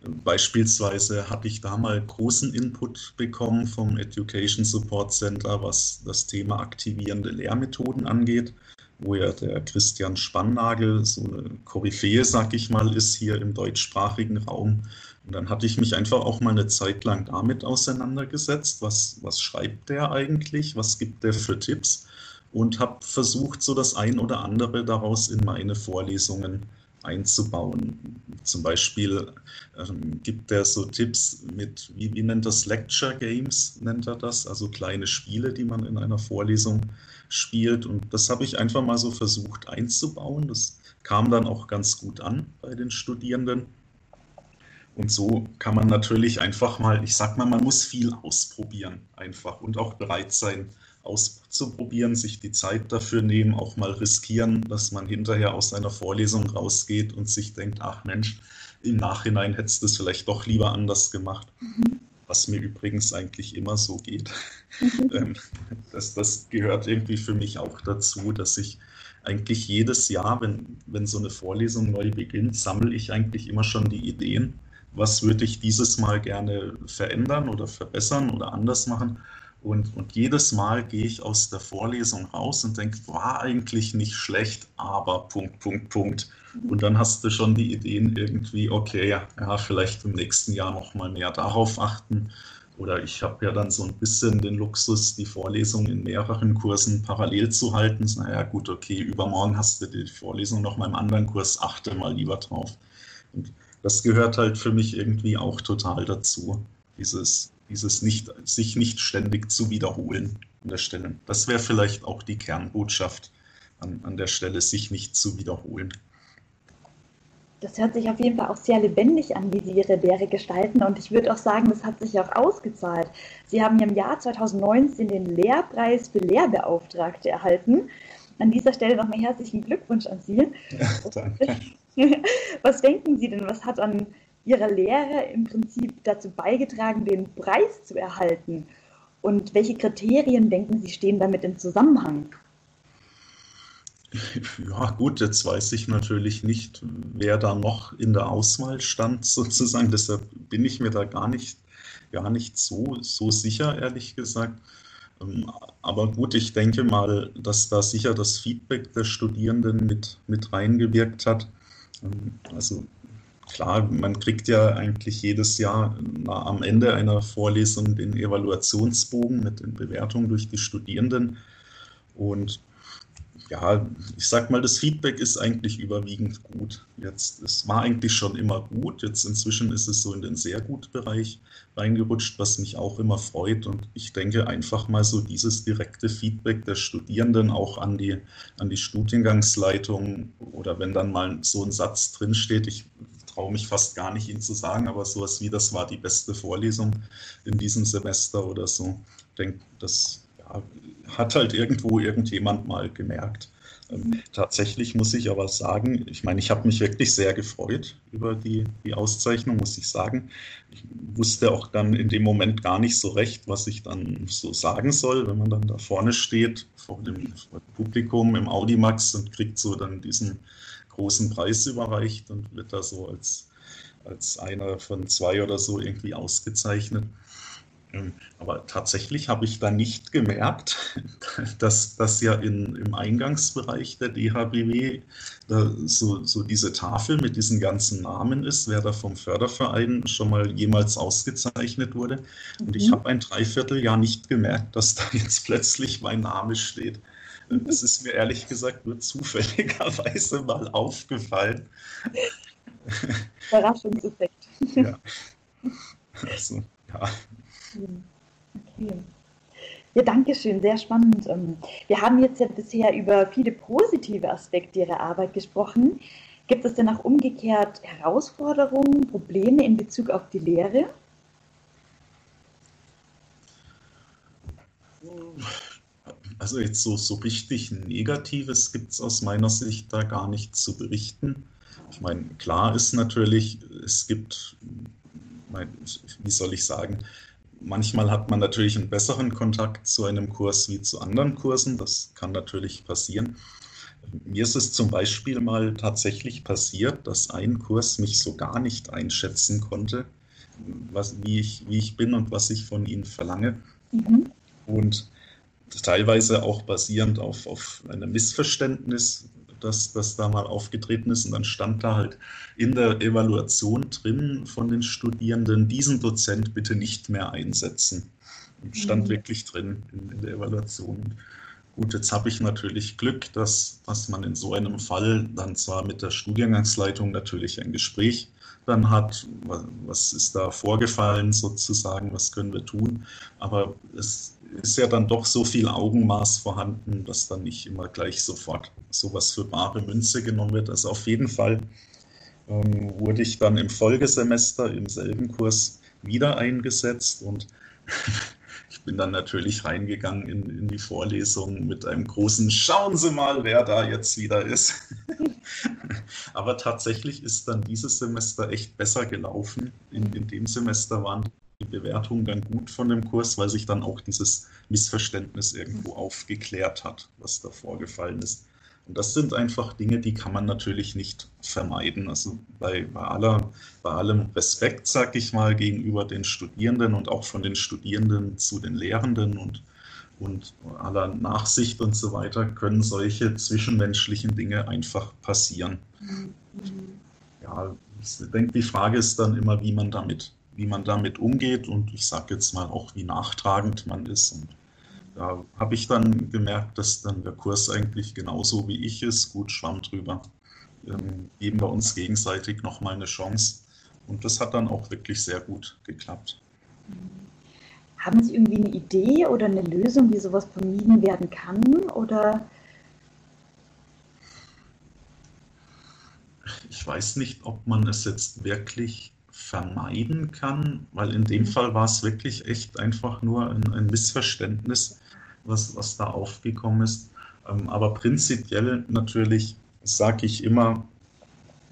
beispielsweise habe ich da mal großen Input bekommen vom Education Support Center, was das Thema aktivierende Lehrmethoden angeht, wo ja der Christian Spannagel so eine Koryphäe, sag ich mal, ist hier im deutschsprachigen Raum. Und dann hatte ich mich einfach auch mal eine Zeit lang damit auseinandergesetzt, was, was schreibt der eigentlich, was gibt der für Tipps und habe versucht, so das ein oder andere daraus in meine Vorlesungen einzubauen. Zum Beispiel ähm, gibt er so Tipps mit, wie, wie nennt das, Lecture Games, nennt er das, also kleine Spiele, die man in einer Vorlesung spielt. Und das habe ich einfach mal so versucht einzubauen. Das kam dann auch ganz gut an bei den Studierenden. Und so kann man natürlich einfach mal, ich sag mal, man muss viel ausprobieren einfach und auch bereit sein, auszuprobieren, sich die Zeit dafür nehmen, auch mal riskieren, dass man hinterher aus einer Vorlesung rausgeht und sich denkt, ach Mensch, im Nachhinein hättest du es vielleicht doch lieber anders gemacht. Mhm. Was mir übrigens eigentlich immer so geht. Mhm. <laughs> Ähm, das, das gehört irgendwie für mich auch dazu, dass ich eigentlich jedes Jahr, wenn, wenn so eine Vorlesung neu beginnt, sammle ich eigentlich immer schon die Ideen, was würde ich dieses Mal gerne verändern oder verbessern oder anders machen. Und, und jedes Mal gehe ich aus der Vorlesung raus und denke, war eigentlich nicht schlecht, aber Punkt, Punkt, Punkt. Und dann hast du schon die Ideen irgendwie, okay, ja, ja vielleicht im nächsten Jahr nochmal mehr darauf achten. Oder ich habe ja dann so ein bisschen den Luxus, die Vorlesung in mehreren Kursen parallel zu halten. Naja, gut, okay, übermorgen hast du die Vorlesung noch mal im anderen Kurs, achte mal lieber drauf. Und das gehört halt für mich irgendwie auch total dazu. Dieses dieses nicht, sich nicht ständig zu wiederholen an der Stelle. Das wäre vielleicht auch die Kernbotschaft an, an der Stelle, sich nicht zu wiederholen. Das hört sich auf jeden Fall auch sehr lebendig an, wie Sie Ihre Lehre gestalten. Und ich würde auch sagen, das hat sich auch ausgezahlt. Sie haben im Jahr 2019 den Lehrpreis für Lehrbeauftragte erhalten. An dieser Stelle nochmal herzlichen Glückwunsch an Sie. Ja, <laughs> danke. <laughs> Was denken Sie denn, was hat an ihrer Lehre im Prinzip dazu beigetragen, den Preis zu erhalten? Und welche Kriterien denken Sie stehen damit im Zusammenhang? <laughs> Ja, gut, jetzt weiß ich natürlich nicht, wer da noch in der Auswahl stand, <laughs> sozusagen. Deshalb bin ich mir da gar nicht, gar nicht so, so sicher, ehrlich gesagt. Ähm, aber gut, ich denke mal, dass da sicher das Feedback der Studierenden mit, mit reingewirkt hat. Ähm, also klar, man kriegt ja eigentlich jedes Jahr am Ende einer Vorlesung den Evaluationsbogen mit den Bewertungen durch die Studierenden. Und ja, ich sag mal, das Feedback ist eigentlich überwiegend gut. Jetzt, es war eigentlich schon immer gut. Jetzt inzwischen ist es so in den sehr gut Bereich reingerutscht, was mich auch immer freut. Und ich denke einfach mal so dieses direkte Feedback der Studierenden auch an die, an die Studiengangsleitung oder wenn dann mal so ein Satz drinsteht, ich traue mich fast gar nicht, ihn zu sagen, aber sowas wie, das war die beste Vorlesung in diesem Semester oder so. Ich denke, das ja, hat halt irgendwo irgendjemand mal gemerkt. Ähm, tatsächlich muss ich aber sagen, ich meine, ich habe mich wirklich sehr gefreut über die, die Auszeichnung, muss ich sagen. Ich wusste auch dann in dem Moment gar nicht so recht, was ich dann so sagen soll, wenn man dann da vorne steht, vor dem, vor dem Publikum im Audimax und kriegt so dann diesen großen Preis überreicht und wird da so als, als einer von zwei oder so irgendwie ausgezeichnet. Ähm, aber tatsächlich habe ich da nicht gemerkt, <laughs> dass das ja in, im Eingangsbereich der DHBW so, so diese Tafel mit diesen ganzen Namen ist, wer da vom Förderverein schon mal jemals ausgezeichnet wurde. Und ich mhm. habe ein Dreivierteljahr nicht gemerkt, dass da <laughs> jetzt plötzlich mein Name steht. Es ist mir ehrlich gesagt nur zufälligerweise mal aufgefallen. Überraschungseffekt. Ja. Also, ja. Okay. Ja, danke schön, sehr spannend. Ähm, wir haben jetzt ja bisher über viele positive Aspekte Ihrer Arbeit gesprochen. Gibt es denn auch umgekehrt Herausforderungen, Probleme in Bezug auf die Lehre? Also jetzt so, so richtig Negatives gibt es aus meiner Sicht da gar nicht zu berichten. Ich meine, klar ist natürlich, es gibt, wie soll ich sagen, manchmal hat man natürlich einen besseren Kontakt zu einem Kurs wie zu anderen Kursen. Das kann natürlich passieren. Mir ist es zum Beispiel mal tatsächlich passiert, dass ein Kurs mich so gar nicht einschätzen konnte, was, wie, ich, wie ich bin und was ich von ihnen verlange. Mhm. Und teilweise auch basierend auf, auf einem Missverständnis, das, das da mal aufgetreten ist. Und dann stand da halt in der Evaluation drin von den Studierenden, diesen Dozent bitte nicht mehr einsetzen. Und stand mhm. wirklich drin in, in, der Evaluation. Gut, jetzt habe ich natürlich Glück, dass, dass man in so einem Fall dann zwar mit der Studiengangsleitung natürlich ein Gespräch dann hat, was ist da vorgefallen sozusagen, was können wir tun, aber es ist ja dann doch so viel Augenmaß vorhanden, dass dann nicht immer gleich sofort sowas für bare Münze genommen wird. Also auf jeden Fall ähm, wurde ich dann im Folgesemester im selben Kurs wieder eingesetzt und <laughs> ich bin dann natürlich reingegangen in, in die Vorlesung mit einem großen Schauen Sie mal, wer da jetzt wieder ist. <laughs> Aber tatsächlich ist dann dieses Semester echt besser gelaufen. In, in dem Semester waren die Bewertung dann gut von dem Kurs, weil sich dann auch dieses Missverständnis irgendwo aufgeklärt hat, was da vorgefallen ist. Und das sind einfach Dinge, die kann man natürlich nicht vermeiden. Also bei, bei, aller, bei allem Respekt, sag ich mal, gegenüber den Studierenden und auch von den Studierenden zu den Lehrenden und, und aller Nachsicht und so weiter, können solche zwischenmenschlichen Dinge einfach passieren. Mhm. Ja, ich denke, die Frage ist dann immer, wie man damit, wie man damit umgeht und ich sage jetzt mal auch, wie nachtragend man ist. Und da habe ich dann gemerkt, dass dann der Kurs eigentlich genauso wie ich ist, gut schwamm drüber. Ähm, geben wir uns gegenseitig nochmal eine Chance. Und das hat dann auch wirklich sehr gut geklappt. Haben Sie irgendwie eine Idee oder eine Lösung, wie sowas vermieden werden kann? Oder ich weiß nicht, ob man es jetzt wirklich vermeiden kann, weil in dem Fall war es wirklich echt einfach nur ein, ein Missverständnis was, was da aufgekommen ist. Ähm, aber prinzipiell natürlich sage ich immer,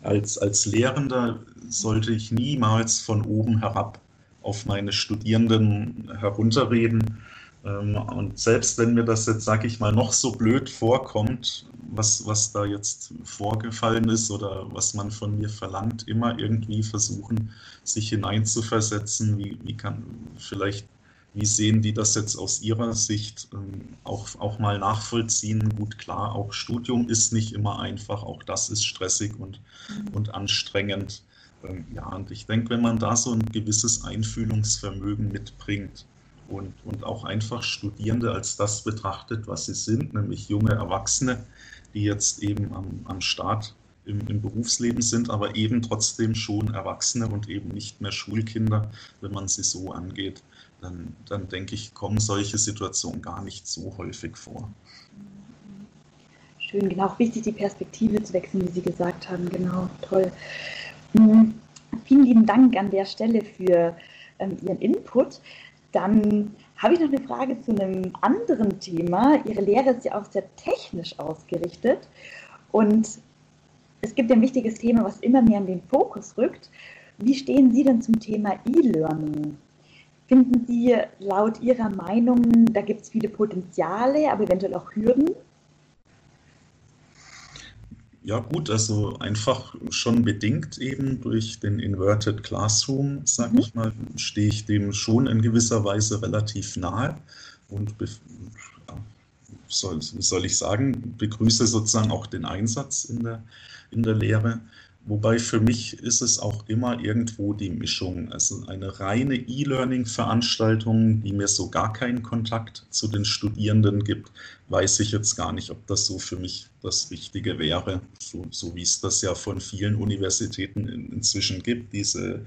als, als Lehrender sollte ich niemals von oben herab auf meine Studierenden herunterreden. Ähm, und selbst wenn mir das jetzt, sage ich mal, noch so blöd vorkommt, was, was da jetzt vorgefallen ist oder was man von mir verlangt, immer irgendwie versuchen, sich hineinzuversetzen, wie, wie kann vielleicht wie sehen die das jetzt aus Ihrer Sicht ähm, auch, auch mal nachvollziehen? Gut, klar, auch Studium ist nicht immer einfach, auch das ist stressig und, mhm. und anstrengend. Ähm, ja, und ich denke, wenn man da so ein gewisses Einfühlungsvermögen mitbringt und, und auch einfach Studierende als das betrachtet, was sie sind, nämlich junge Erwachsene, die jetzt eben am, am Start im, im, Berufsleben sind, aber eben trotzdem schon Erwachsene und eben nicht mehr Schulkinder, wenn man sie so angeht dann, dann denke ich, kommen solche Situationen gar nicht so häufig vor. Schön, genau. Auch wichtig, die Perspektive zu wechseln, wie Sie gesagt haben. Genau, toll. Hm, vielen lieben Dank an der Stelle für ähm, Ihren Input. Dann habe ich noch eine Frage zu einem anderen Thema. Ihre Lehre ist ja auch sehr technisch ausgerichtet. Und es gibt ein wichtiges Thema, was immer mehr in den Fokus rückt. Wie stehen Sie denn zum Thema E-Learning? Finden Sie laut Ihrer Meinung, da gibt es viele Potenziale, aber eventuell auch Hürden? Ja gut, also einfach schon bedingt eben durch den Inverted Classroom, sag mhm. ich mal, stehe ich dem schon in gewisser Weise relativ nahe und soll, soll ich sagen, begrüße sozusagen auch den Einsatz in der, in der Lehre. Wobei für mich ist es auch immer irgendwo die Mischung. Also eine reine E-Learning-Veranstaltung, die mir so gar keinen Kontakt zu den Studierenden gibt, weiß ich jetzt gar nicht, ob das so für mich das Richtige wäre. So, so wie es das ja von vielen Universitäten in, inzwischen gibt, diese,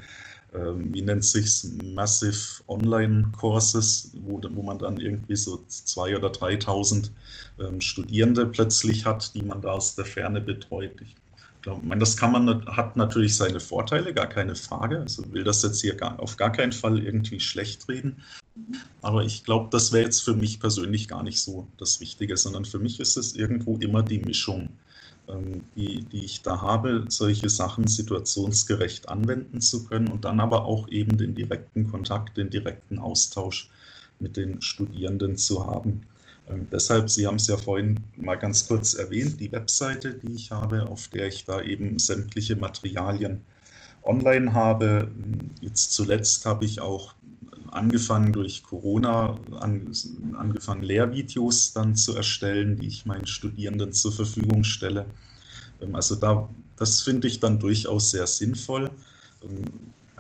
ähm, wie nennt sich's, Massive Online-Courses, wo, wo man dann irgendwie so zwei oder 3.000 ähm, Studierende plötzlich hat, die man da aus der Ferne betreut. Ich ich meine, das kann man, hat natürlich seine Vorteile, gar keine Frage. Also will das jetzt hier gar, auf gar keinen Fall irgendwie schlecht reden. Aber ich glaube, das wäre jetzt für mich persönlich gar nicht so das Wichtige, sondern für mich ist es irgendwo immer die Mischung, ähm, die, die ich da habe, solche Sachen situationsgerecht anwenden zu können und dann aber auch eben den direkten Kontakt, den direkten Austausch mit den Studierenden zu haben. Ähm, deshalb, Sie haben es ja vorhin mal ganz kurz erwähnt, die Webseite, die ich habe, auf der ich da eben sämtliche Materialien online habe. Jetzt zuletzt habe ich auch angefangen durch Corona, an, angefangen Lehrvideos dann zu erstellen, die ich meinen Studierenden zur Verfügung stelle. Ähm, also da, das finde ich dann durchaus sehr sinnvoll.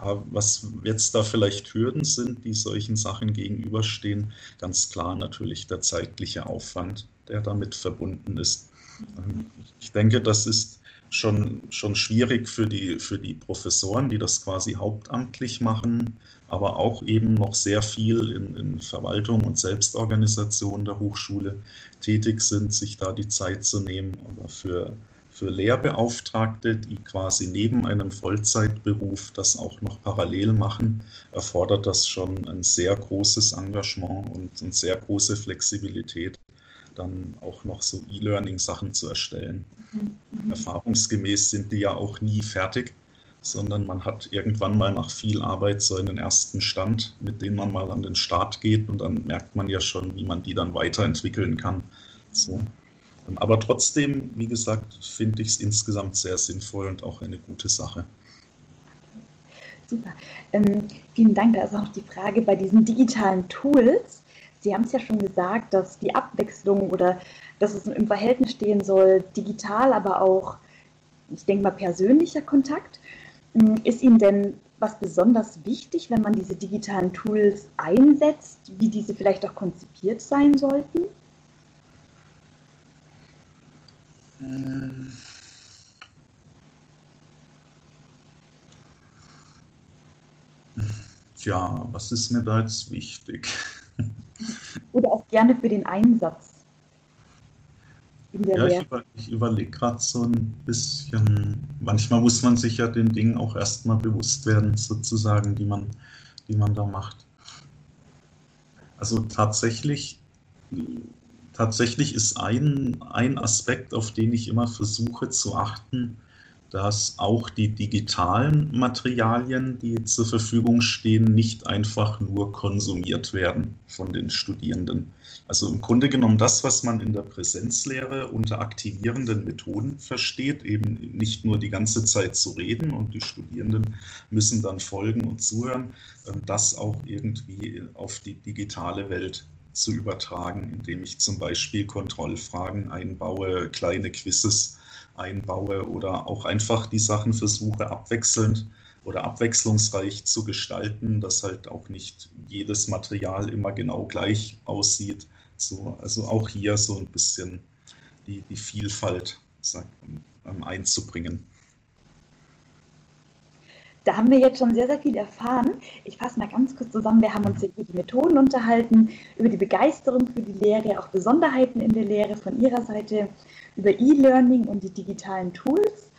Ja, was jetzt da vielleicht Hürden sind, die solchen Sachen gegenüberstehen, ganz klar natürlich der zeitliche Aufwand, der damit verbunden ist. Ähm, ich denke, das ist schon, schon schwierig für die, für die Professoren, die das quasi hauptamtlich machen, aber auch eben noch sehr viel in, in Verwaltung und Selbstorganisation der Hochschule tätig sind, sich da die Zeit zu nehmen. Aber für für Lehrbeauftragte, die quasi neben einem Vollzeitberuf das auch noch parallel machen, erfordert das schon ein sehr großes Engagement und eine sehr große Flexibilität, dann auch noch so E-Learning-Sachen zu erstellen. Mhm. Erfahrungsgemäß sind die ja auch nie fertig, sondern man hat irgendwann mal nach viel Arbeit so einen ersten Stand, mit dem man mal an den Start geht und dann merkt man ja schon, wie man die dann weiterentwickeln kann. So. Aber trotzdem, wie gesagt, finde ich es insgesamt sehr sinnvoll und auch eine gute Sache. Super. Ähm, vielen Dank. Da ist auch noch die Frage bei diesen digitalen Tools. Sie haben es ja schon gesagt, dass die Abwechslung oder dass es im Verhältnis stehen soll, digital, aber auch, ich denke mal, persönlicher Kontakt. Ähm, ist Ihnen denn was besonders wichtig, wenn man diese digitalen Tools einsetzt, wie diese vielleicht auch konzipiert sein sollten? Tja, was ist mir da jetzt wichtig? Oder auch gerne für den Einsatz. ja, ich, über, ich überlege gerade so ein bisschen, manchmal muss man sich ja den Dingen auch erstmal bewusst werden, sozusagen, die man, die man da macht. Also tatsächlich tatsächlich ist ein, ein Aspekt, auf den ich immer versuche zu achten, dass auch die digitalen Materialien, die zur Verfügung stehen, nicht einfach nur konsumiert werden von den Studierenden. Also im Grunde genommen das, was man in der Präsenzlehre unter aktivierenden Methoden versteht, eben nicht nur die ganze Zeit zu reden und die Studierenden müssen dann folgen und zuhören, ähm, das auch irgendwie auf die digitale Welt zu übertragen, indem ich zum Beispiel Kontrollfragen einbaue, kleine Quizzes einbaue oder auch einfach die Sachen versuche abwechselnd oder abwechslungsreich zu gestalten, dass halt auch nicht jedes Material immer genau gleich aussieht. So, also auch hier so ein bisschen die, die Vielfalt sag, um, einzubringen. Da haben wir jetzt schon sehr, sehr viel erfahren. Ich fasse mal ganz kurz zusammen. Wir haben uns über die Methoden unterhalten, über die Begeisterung für die Lehre, auch Besonderheiten in der Lehre von Ihrer Seite, über E-Learning und die digitalen Tools.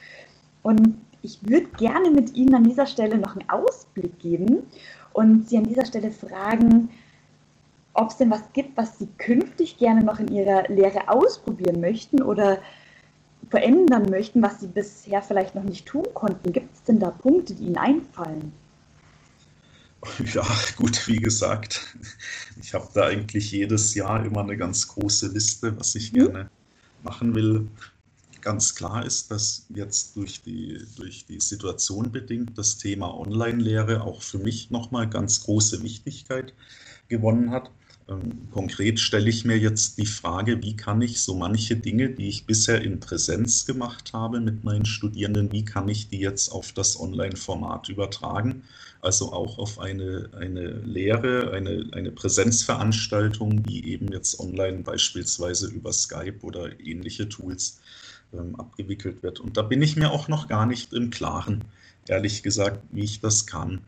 Und ich würde gerne mit Ihnen an dieser Stelle noch einen Ausblick geben und Sie an dieser Stelle fragen, ob es denn was gibt, was Sie künftig gerne noch in Ihrer Lehre ausprobieren möchten oder verändern möchten, was Sie bisher vielleicht noch nicht tun konnten? Gibt es denn da Punkte, die Ihnen einfallen? Ja, gut, wie gesagt, ich habe da eigentlich jedes Jahr immer eine ganz große Liste, was ich mhm. gerne machen will. Ganz klar ist, dass jetzt durch die, durch die Situation bedingt das Thema Online-Lehre auch für mich nochmal ganz große Wichtigkeit gewonnen hat. Ähm, konkret stelle ich mir jetzt die Frage, wie kann ich so manche Dinge, die ich bisher in Präsenz gemacht habe mit meinen Studierenden, wie kann ich die jetzt auf das Online-Format übertragen? Also auch auf eine, eine Lehre, eine, eine Präsenzveranstaltung, die eben jetzt online beispielsweise über Skype oder ähnliche Tools ähm, abgewickelt wird. Und da bin ich mir auch noch gar nicht im Klaren, ehrlich gesagt, wie ich das kann.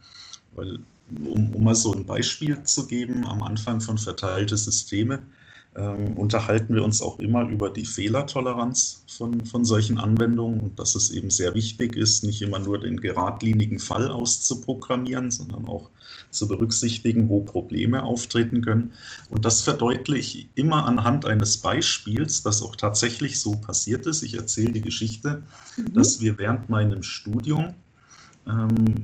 Weil um, um mal so ein Beispiel zu geben, am Anfang von verteilte Systeme ähm, unterhalten wir uns auch immer über die Fehlertoleranz von, von solchen Anwendungen und dass es eben sehr wichtig ist, nicht immer nur den geradlinigen Fall auszuprogrammieren, sondern auch zu berücksichtigen, wo Probleme auftreten können. Und das verdeutliche ich immer anhand eines Beispiels, das auch tatsächlich so passiert ist. Ich erzähle die Geschichte, mhm. dass wir während meinem Studium ähm,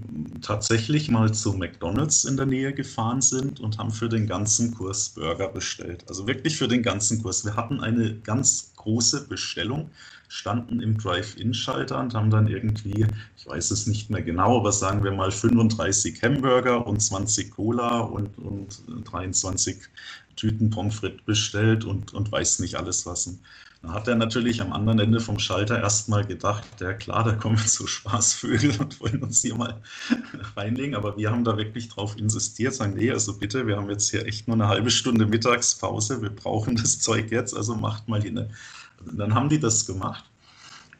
tatsächlich mal zu McDonald's in der Nähe gefahren sind und haben für den ganzen Kurs Burger bestellt. Also wirklich für den ganzen Kurs. Wir hatten eine ganz große Bestellung, standen im Drive-In-Schalter und haben dann irgendwie, ich weiß es nicht mehr genau, aber sagen wir mal 35 Hamburger und 20 Cola und, und 23 Tüten Pommes frites bestellt und, und weiß nicht alles was. Da hat er natürlich am anderen Ende vom Schalter erstmal gedacht, ja klar, da kommen so Spaßvögel und wollen uns hier mal <laughs> reinlegen. Aber wir haben da wirklich drauf insistiert, sagen, nee, also bitte, wir haben jetzt hier echt nur eine halbe Stunde Mittagspause, wir brauchen das Zeug jetzt, also macht mal hin. Dann haben die das gemacht.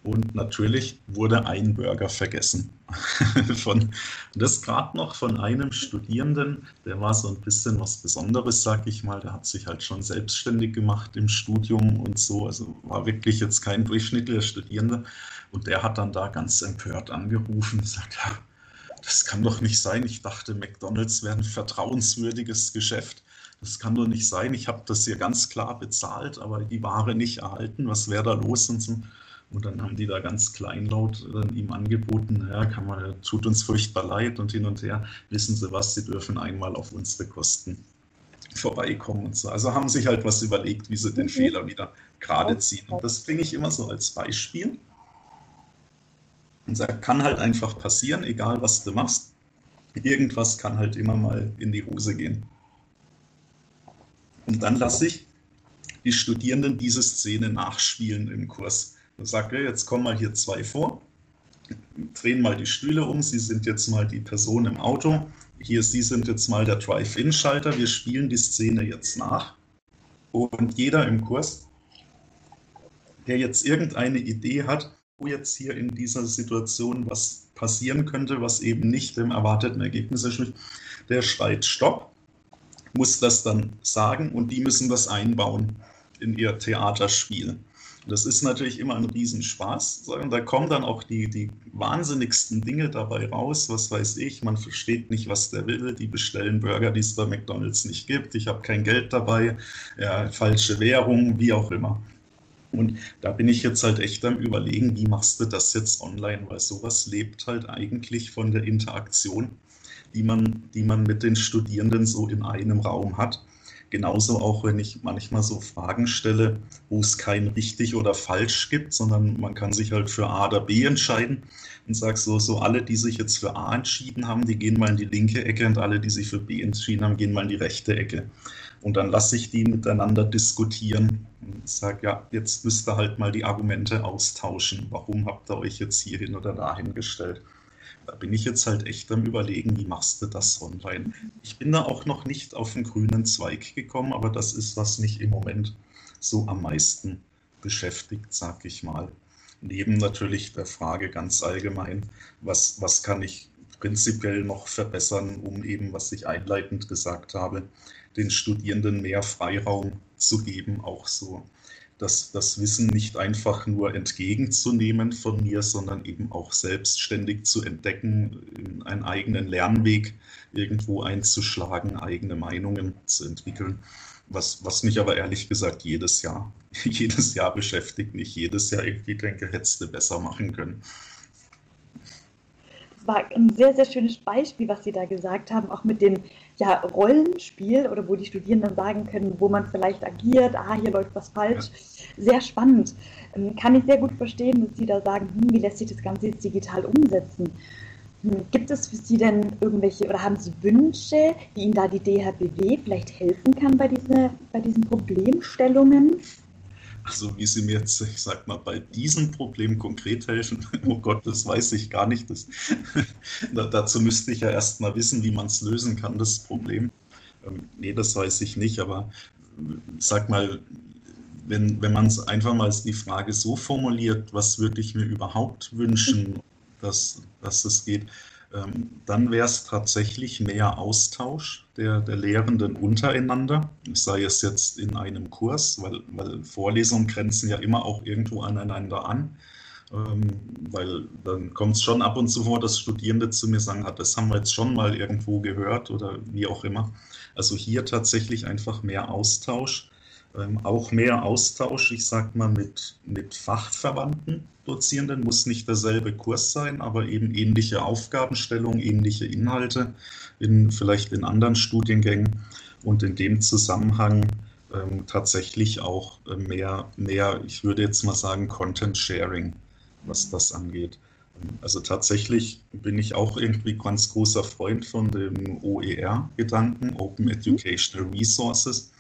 Und natürlich wurde ein Burger vergessen. <laughs> von, das gerade noch von einem Studierenden, der war so ein bisschen was Besonderes, sag ich mal. Der hat sich halt schon selbstständig gemacht im Studium und so. Also war wirklich jetzt kein durchschnittlicher Studierender. Und der hat dann da ganz empört angerufen und gesagt, ja, das kann doch nicht sein. Ich dachte, McDonald's wäre ein vertrauenswürdiges Geschäft. Das kann doch nicht sein. Ich habe das hier ganz klar bezahlt, aber die Ware nicht erhalten. Was wäre da los? Und so. Und dann haben die da ganz kleinlaut dann ihm angeboten, naja, kann man, tut uns furchtbar leid und hin und her. Wissen Sie was, Sie dürfen einmal auf unsere Kosten vorbeikommen und so. Also haben sich halt was überlegt, wie sie den mhm. Fehler wieder gerade ziehen. Und das bringe ich immer so als Beispiel. Und sagt, kann halt einfach passieren, egal was du machst. Irgendwas kann halt immer mal in die Hose gehen. Und dann lasse ich die Studierenden diese Szene nachspielen im Kurs. Sage, jetzt kommen mal hier zwei vor, drehen mal die Stühle um, Sie sind jetzt mal die Person im Auto, hier Sie sind jetzt mal der Drive-In-Schalter, wir spielen die Szene jetzt nach. Und jeder im Kurs, der jetzt irgendeine Idee hat, wo jetzt hier in dieser Situation was passieren könnte, was eben nicht dem erwarteten Ergebnis entspricht, der schreit Stopp, muss das dann sagen und die müssen das einbauen in ihr Theaterspiel. Das ist natürlich immer ein Riesenspaß. Da kommen dann auch die, die wahnsinnigsten Dinge dabei raus. Was weiß ich, man versteht nicht, was der will. Die bestellen Burger, die es bei McDonalds nicht gibt. Ich habe kein Geld dabei. Ja, falsche Währung, wie auch immer. Und da bin ich jetzt halt echt am Überlegen, wie machst du das jetzt online, weil sowas lebt halt eigentlich von der Interaktion, die man, die man mit den Studierenden so in einem Raum hat. Genauso auch, wenn ich manchmal so Fragen stelle, wo es kein richtig oder falsch gibt, sondern man kann sich halt für A oder B entscheiden und sage so, so alle, die sich jetzt für A entschieden haben, die gehen mal in die linke Ecke und alle, die sich für B entschieden haben, gehen mal in die rechte Ecke. Und dann lasse ich die miteinander diskutieren und sage, ja, jetzt müsst ihr halt mal die Argumente austauschen. Warum habt ihr euch jetzt hierhin oder dahin gestellt? Da bin ich jetzt halt echt am Überlegen, wie machst du das online? Ich bin da auch noch nicht auf den grünen Zweig gekommen, aber das ist, was mich im Moment so am meisten beschäftigt, sag ich mal. Neben natürlich der Frage ganz allgemein, was, was kann ich prinzipiell noch verbessern, um eben, was ich einleitend gesagt habe, den Studierenden mehr Freiraum zu geben, auch so das, das Wissen nicht einfach nur entgegenzunehmen von mir, sondern eben auch selbstständig zu entdecken, einen eigenen Lernweg irgendwo einzuschlagen, eigene Meinungen zu entwickeln. Was, was mich aber ehrlich gesagt jedes Jahr, <laughs> jedes Jahr beschäftigt, nicht jedes Jahr irgendwie denke, hättest du besser machen können war ein sehr, sehr schönes Beispiel, was Sie da gesagt haben, auch mit dem ja, Rollenspiel oder wo die Studierenden sagen können, wo man vielleicht agiert, ah, hier läuft was falsch. Ja. Sehr spannend. Ähm, kann ich sehr gut verstehen, dass Sie da sagen, hm, wie lässt sich das Ganze jetzt digital umsetzen? Hm, gibt es für Sie denn irgendwelche oder haben Sie Wünsche, wie Ihnen da die DHBW vielleicht helfen kann bei, diese, bei diesen Problemstellungen? Also wie Sie mir jetzt, ich sag mal, bei diesem Problem konkret helfen, <laughs> oh Gott, das weiß ich gar nicht. Das, <laughs> dazu müsste ich ja erst mal wissen, wie man es lösen kann, das Problem. Ähm, nee, das weiß ich nicht, aber sag mal, wenn, wenn man es einfach mal die Frage so formuliert, was würde ich mir überhaupt wünschen, dass, dass es geht, dann wäre es tatsächlich mehr Austausch der, der Lehrenden untereinander, sei es jetzt in einem Kurs, weil, weil Vorlesungen grenzen ja immer auch irgendwo aneinander an. Ähm, weil dann kommt es schon ab und zu vor, dass Studierende zu mir sagen, ah, das haben wir jetzt schon mal irgendwo gehört oder wie auch immer. Also hier tatsächlich einfach mehr Austausch ähm, auch mehr Austausch, ich sag mal, mit, mit Fachverwandten Dozierenden, muss nicht derselbe Kurs sein, aber eben ähnliche Aufgabenstellungen, ähnliche Inhalte, in, vielleicht in anderen Studiengängen und in dem Zusammenhang ähm, tatsächlich auch äh, mehr, mehr, ich würde jetzt mal sagen, Content Sharing, was das angeht. Also tatsächlich bin ich auch irgendwie ganz großer Freund von dem OER-Gedanken, Open. Educational Resources.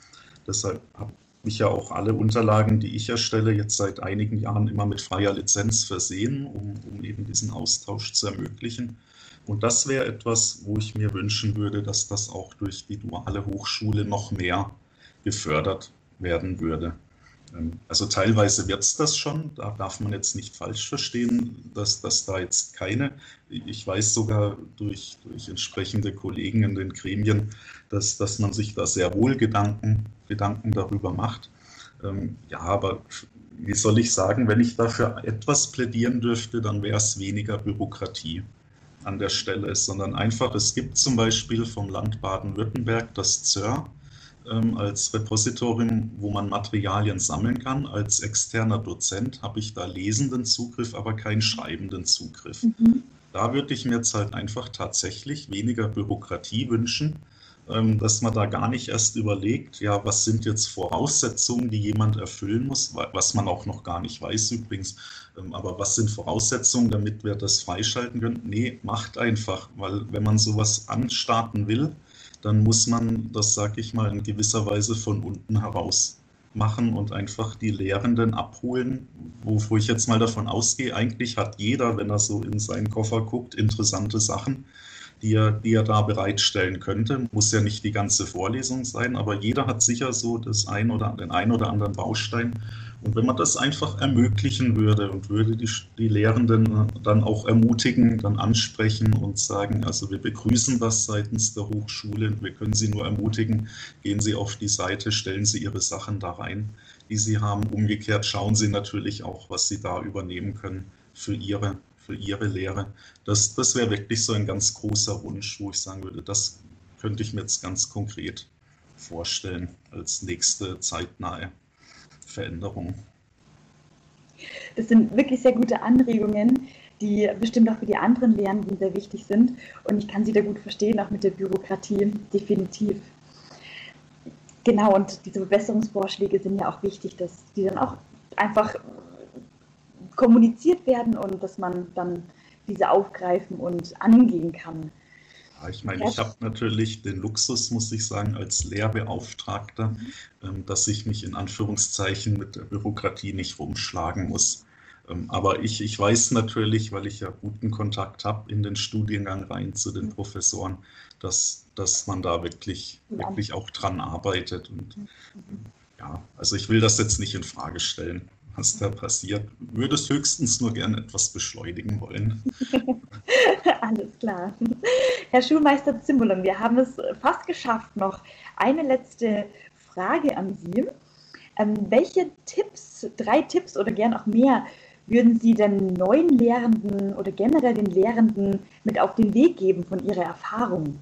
Deshalb habe ich ja auch alle Unterlagen, die ich erstelle, jetzt seit einigen Jahren immer mit freier Lizenz versehen, um, um eben diesen Austausch zu ermöglichen. Und das wäre etwas, wo ich mir wünschen würde, dass das auch durch die duale Hochschule noch mehr gefördert werden würde. Ähm, also teilweise wird es das schon, da darf man jetzt nicht falsch verstehen, dass, dass da jetzt keine, ich weiß sogar durch, durch entsprechende Kollegen in den Gremien, dass, dass man sich da sehr wohl Gedanken, Gedanken darüber macht. Ähm, ja, aber wie soll ich sagen, wenn ich dafür etwas plädieren dürfte, dann wäre es weniger Bürokratie an der Stelle, sondern einfach, es gibt zum Beispiel vom Land Baden-Württemberg das ZÖR, als Repositorium, wo man Materialien sammeln kann. Als externer Dozent habe ich da lesenden Zugriff, aber keinen schreibenden Zugriff. Mhm. Da würde ich mir jetzt halt einfach tatsächlich weniger Bürokratie wünschen, ähm, dass man da gar nicht erst überlegt, ja, was sind jetzt Voraussetzungen, die jemand erfüllen muss, was man auch noch gar nicht weiß übrigens, ähm, aber was sind Voraussetzungen, damit wir das freischalten können? Nee, macht einfach, weil wenn man sowas anstarten will, dann muss man das, sag ich mal, in gewisser Weise von unten heraus machen und einfach die Lehrenden abholen, wo, ich jetzt mal davon ausgehe, eigentlich hat jeder, wenn er so in seinen Koffer guckt, interessante Sachen, die er, die er da bereitstellen könnte. Muss ja nicht die ganze Vorlesung sein, aber jeder hat sicher so das ein oder, den ein oder anderen Baustein, und wenn man das einfach ermöglichen würde und würde die, die Lehrenden dann auch ermutigen, dann ansprechen und sagen, also wir begrüßen das seitens der Hochschule und wir können Sie nur ermutigen, gehen Sie auf die Seite, stellen Sie Ihre Sachen da rein, die Sie haben. Umgekehrt schauen Sie natürlich auch, was Sie da übernehmen können für Ihre, für Ihre Lehre. Das, das wäre wirklich so ein ganz großer Wunsch, wo ich sagen würde, das könnte ich mir jetzt ganz konkret vorstellen als nächste zeitnahe Veränderung. Das sind wirklich sehr gute Anregungen, die bestimmt auch für die anderen Lehrenden sehr wichtig sind. Und ich kann sie da gut verstehen, auch mit der Bürokratie, definitiv. Genau, und diese Verbesserungsvorschläge sind ja auch wichtig, dass die dann auch einfach kommuniziert werden und dass man dann diese aufgreifen und angehen kann. Ich meine, ich habe natürlich den Luxus, muss ich sagen, als Lehrbeauftragter, ähm, dass ich mich in Anführungszeichen mit der Bürokratie nicht rumschlagen muss. Ähm, aber ich, ich weiß natürlich, weil ich ja guten Kontakt habe in den Studiengang rein zu den Professoren, dass, dass man da wirklich, wirklich auch dran arbeitet. Und ja, also ich will das jetzt nicht in Frage stellen was da passiert. Würde es höchstens nur gerne etwas beschleunigen wollen. <laughs> <laughs> Alles klar. Herr Schulmeister Zimmerlung, wir haben es fast geschafft. Noch eine letzte Frage an Sie. Ähm, welche Tipps, drei Tipps oder gern auch mehr, würden Sie den neuen Lehrenden oder generell den Lehrenden mit auf den Weg geben von Ihrer Erfahrung?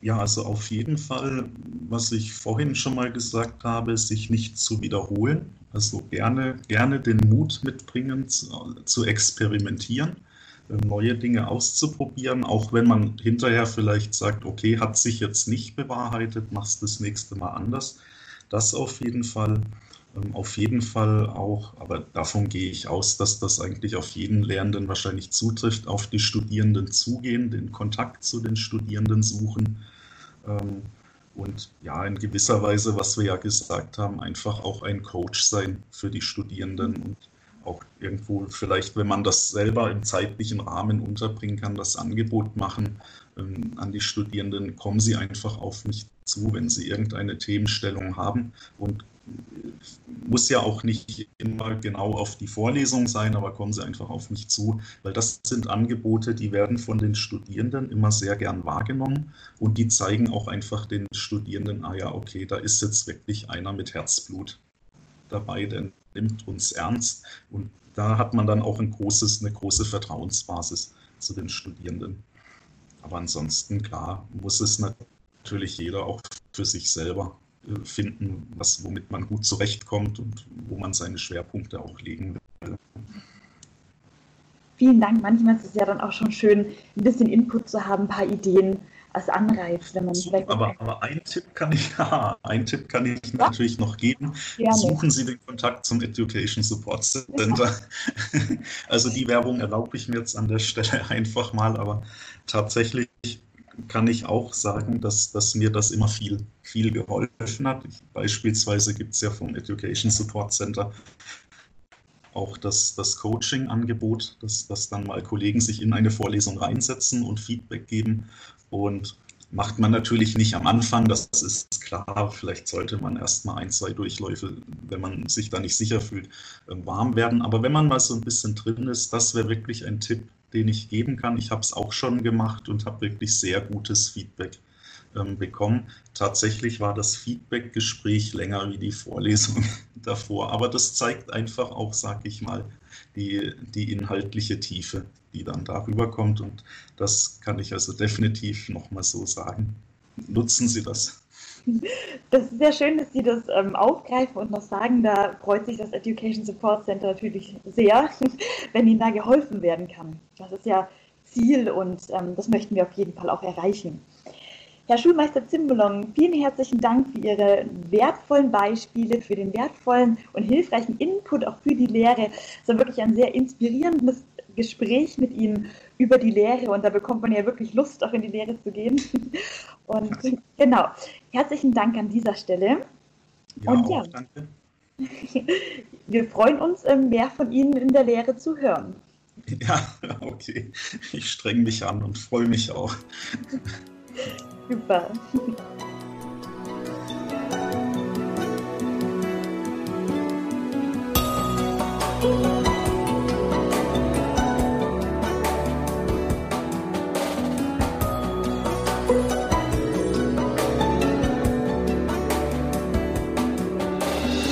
Ja, also auf jeden Fall, was ich vorhin schon mal gesagt habe, sich nicht zu wiederholen. Also gerne, gerne den Mut mitbringen, zu, zu experimentieren, neue Dinge auszuprobieren, auch wenn man hinterher vielleicht sagt, okay, hat sich jetzt nicht bewahrheitet, machst das nächste Mal anders. Das auf jeden Fall. Ähm, auf jeden Fall auch, aber davon gehe ich aus, dass das eigentlich auf jeden Lehrenden wahrscheinlich zutrifft, auf die Studierenden zugehen, den Kontakt zu den Studierenden suchen ähm, und ja, in gewisser Weise, was wir ja gesagt haben, einfach auch ein Coach sein für die Studierenden und auch irgendwo vielleicht, wenn man das selber im zeitlichen Rahmen unterbringen kann, das Angebot machen ähm, an die Studierenden, kommen sie einfach auf mich zu, wenn sie irgendeine Themenstellung haben. Und muss ja auch nicht immer genau auf die Vorlesung sein, aber kommen Sie einfach auf mich zu, weil das sind Angebote, die werden von den Studierenden immer sehr gern wahrgenommen und die zeigen auch einfach den Studierenden, ah ja, okay, da ist jetzt wirklich einer mit Herzblut dabei, der nimmt uns ernst und da hat man dann auch ein großes, eine große Vertrauensbasis zu den Studierenden. Aber ansonsten, klar, muss es natürlich jeder auch für sich selber finden, was, womit man gut zurechtkommt und wo man seine Schwerpunkte auch legen will. Vielen Dank. Manchmal ist es ja dann auch schon schön, ein bisschen Input zu haben, ein paar Ideen als Anreiz, wenn man so, aber, aber ein Tipp kann ich, <laughs> ja, ein Tipp kann ich ja? natürlich noch geben. Gerne. Suchen Sie den Kontakt zum Education Support Center. Ja. <laughs> Also die Werbung erlaube ich mir jetzt an der Stelle <laughs> einfach mal, aber tatsächlich kann ich auch sagen, dass, dass mir das immer viel, viel geholfen hat. Beispielsweise gibt es ja vom Education Support Center auch das, das Coaching-Angebot, dass, dass dann mal Kollegen sich in eine Vorlesung reinsetzen und Feedback geben. Und macht man natürlich nicht am Anfang, das ist klar. Vielleicht sollte man erst mal ein, zwei Durchläufe, wenn man sich da nicht sicher fühlt, ähm, warm werden. Aber wenn man mal so ein bisschen drin ist, das wäre wirklich ein Tipp, den ich geben kann. Ich habe es auch schon gemacht und habe wirklich sehr gutes Feedback ähm, bekommen. Tatsächlich war das Feedback-Gespräch länger wie die Vorlesung <laughs> davor, aber das zeigt einfach auch, sage ich mal, die, die inhaltliche Tiefe, die dann darüber kommt und das kann ich also definitiv nochmal so sagen. Nutzen Sie das. Das ist sehr schön, dass Sie das ähm, aufgreifen und noch sagen. Da freut sich das Education Support Center natürlich sehr, <laughs> wenn Ihnen da geholfen werden kann. Das ist ja Ziel und ähm, das möchten wir auf jeden Fall auch erreichen. Herr Schulmeister Zimbalong, vielen herzlichen Dank für Ihre wertvollen Beispiele, für den wertvollen und hilfreichen Input auch für die Lehre. Es war wirklich ein sehr inspirierendes Gespräch mit Ihnen über die Lehre und da bekommt man ja wirklich Lust, auch in die Lehre zu gehen. <laughs> Und genau, herzlichen Dank an dieser Stelle. Ja, und ja, danke. <laughs> Wir freuen uns, ähm, mehr von Ihnen in der Lehre zu hören. <laughs> Ja, okay. Ich streng mich an und freue mich auch. Super.